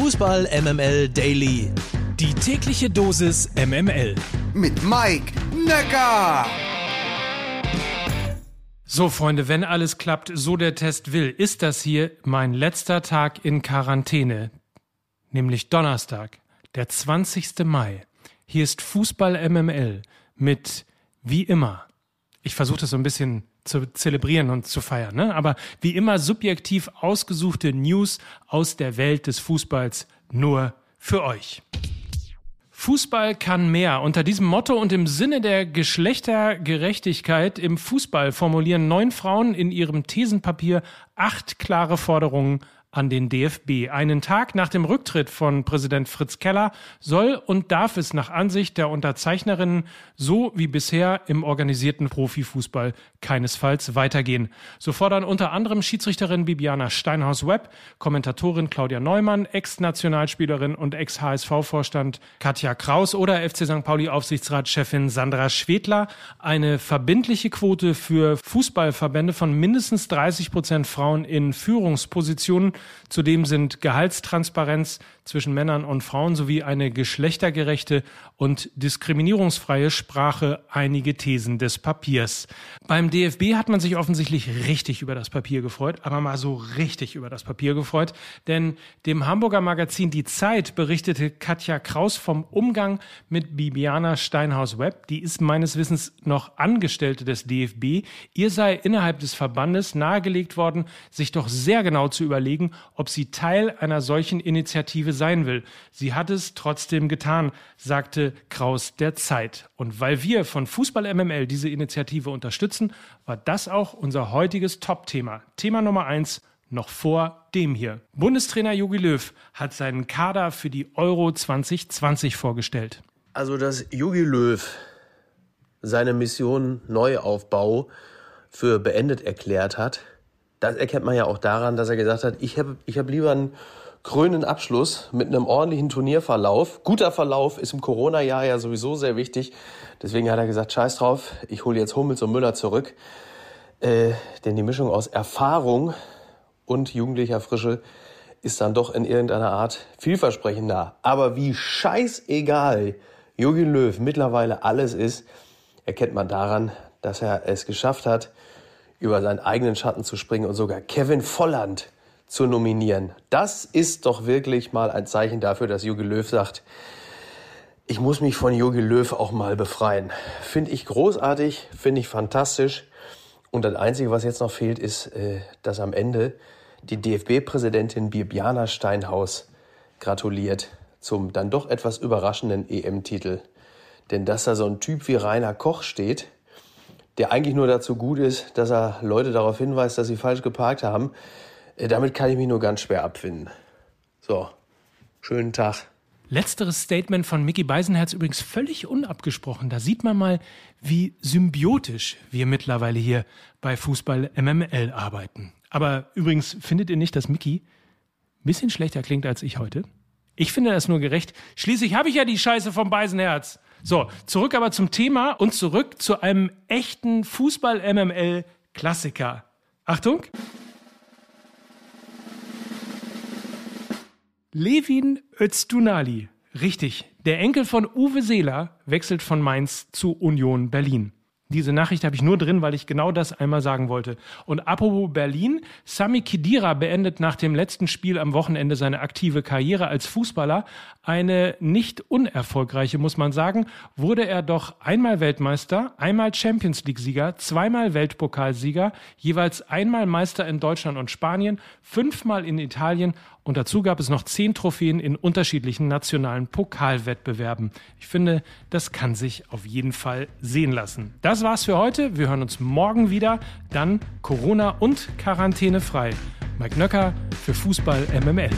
Fußball MML Daily. Die tägliche Dosis MML. Mit Mike Necker. So, Freunde, wenn alles klappt, so der Test will, ist das hier mein letzter Tag in Quarantäne. Nämlich Donnerstag, der 20. Mai. Hier ist Fußball MML mit, wie immer, ich versuche das so ein bisschen zu zelebrieren und zu feiern. Ne? Aber wie immer subjektiv ausgesuchte News aus der Welt des Fußballs nur für euch. Fußball kann mehr. Unter diesem Motto und im Sinne der Geschlechtergerechtigkeit im Fußball formulieren neun Frauen in ihrem Thesenpapier acht klare Forderungen an den DFB. Einen Tag nach dem Rücktritt von Präsident Fritz Keller soll und darf es nach Ansicht der Unterzeichnerinnen so wie bisher im organisierten Profifußball keinesfalls weitergehen. So fordern unter anderem Schiedsrichterin Bibiana Steinhaus-Webb, Kommentatorin Claudia Neumann, Ex-Nationalspielerin und Ex-HSV-Vorstand Katja Kraus oder FC St. Pauli-Aufsichtsratschefin Sandra Schwedler eine verbindliche Quote für Fußballverbände von mindestens 30 Prozent Frauen in Führungspositionen Zudem sind Gehaltstransparenz zwischen Männern und Frauen sowie eine geschlechtergerechte und diskriminierungsfreie Sprache einige Thesen des Papiers. Beim DFB hat man sich offensichtlich richtig über das Papier gefreut, aber mal so richtig über das Papier gefreut, denn dem Hamburger Magazin Die Zeit berichtete Katja Kraus vom Umgang mit Bibiana Steinhaus-Webb. Die ist meines Wissens noch Angestellte des DFB. Ihr sei innerhalb des Verbandes nahegelegt worden, sich doch sehr genau zu überlegen, ob sie Teil einer solchen Initiative sein will. Sie hat es trotzdem getan, sagte Kraus der Zeit. Und weil wir von Fußball MML diese Initiative unterstützen, war das auch unser heutiges Top-Thema. Thema Nummer eins noch vor dem hier. Bundestrainer Jogi Löw hat seinen Kader für die Euro 2020 vorgestellt. Also, dass Jogi Löw seine Mission Neuaufbau für beendet erklärt hat, das erkennt man ja auch daran, dass er gesagt hat, ich habe ich hab lieber einen krönenden Abschluss mit einem ordentlichen Turnierverlauf. Guter Verlauf ist im Corona-Jahr ja sowieso sehr wichtig. Deswegen hat er gesagt, scheiß drauf, ich hole jetzt Hummels und Müller zurück. Äh, denn die Mischung aus Erfahrung und jugendlicher Frische ist dann doch in irgendeiner Art vielversprechender. Aber wie scheißegal Jogi Löw mittlerweile alles ist, erkennt man daran, dass er es geschafft hat, über seinen eigenen Schatten zu springen und sogar Kevin Volland zu nominieren. Das ist doch wirklich mal ein Zeichen dafür, dass Jogi Löw sagt, ich muss mich von Jogi Löw auch mal befreien. Finde ich großartig, finde ich fantastisch. Und das Einzige, was jetzt noch fehlt, ist, äh, dass am Ende die DFB-Präsidentin Bibiana Steinhaus gratuliert zum dann doch etwas überraschenden EM-Titel. Denn dass da so ein Typ wie Rainer Koch steht, der eigentlich nur dazu gut ist, dass er Leute darauf hinweist, dass sie falsch geparkt haben. Äh, damit kann ich mich nur ganz schwer abfinden. So, schönen Tag. Letzteres Statement von Mickey Beisenherz übrigens völlig unabgesprochen. Da sieht man mal, wie symbiotisch wir mittlerweile hier bei Fußball MML arbeiten. Aber übrigens findet ihr nicht, dass Mickey ein bisschen schlechter klingt als ich heute? Ich finde das nur gerecht. Schließlich habe ich ja die Scheiße vom Beisenherz. So, zurück aber zum Thema und zurück zu einem echten Fußball-MML-Klassiker. Achtung! Levin Öztunali. Richtig. Der Enkel von Uwe Seeler wechselt von Mainz zu Union Berlin. Diese Nachricht habe ich nur drin, weil ich genau das einmal sagen wollte. Und apropos Berlin, Sami Khedira beendet nach dem letzten Spiel am Wochenende seine aktive Karriere als Fußballer. Eine nicht unerfolgreiche, muss man sagen, wurde er doch einmal Weltmeister, einmal Champions League-Sieger, zweimal Weltpokalsieger, jeweils einmal Meister in Deutschland und Spanien, fünfmal in Italien und dazu gab es noch zehn Trophäen in unterschiedlichen nationalen Pokalwettbewerben. Ich finde, das kann sich auf jeden Fall sehen lassen. Das war's für heute. Wir hören uns morgen wieder. Dann Corona und Quarantäne frei. Mike Nöcker für Fußball MML.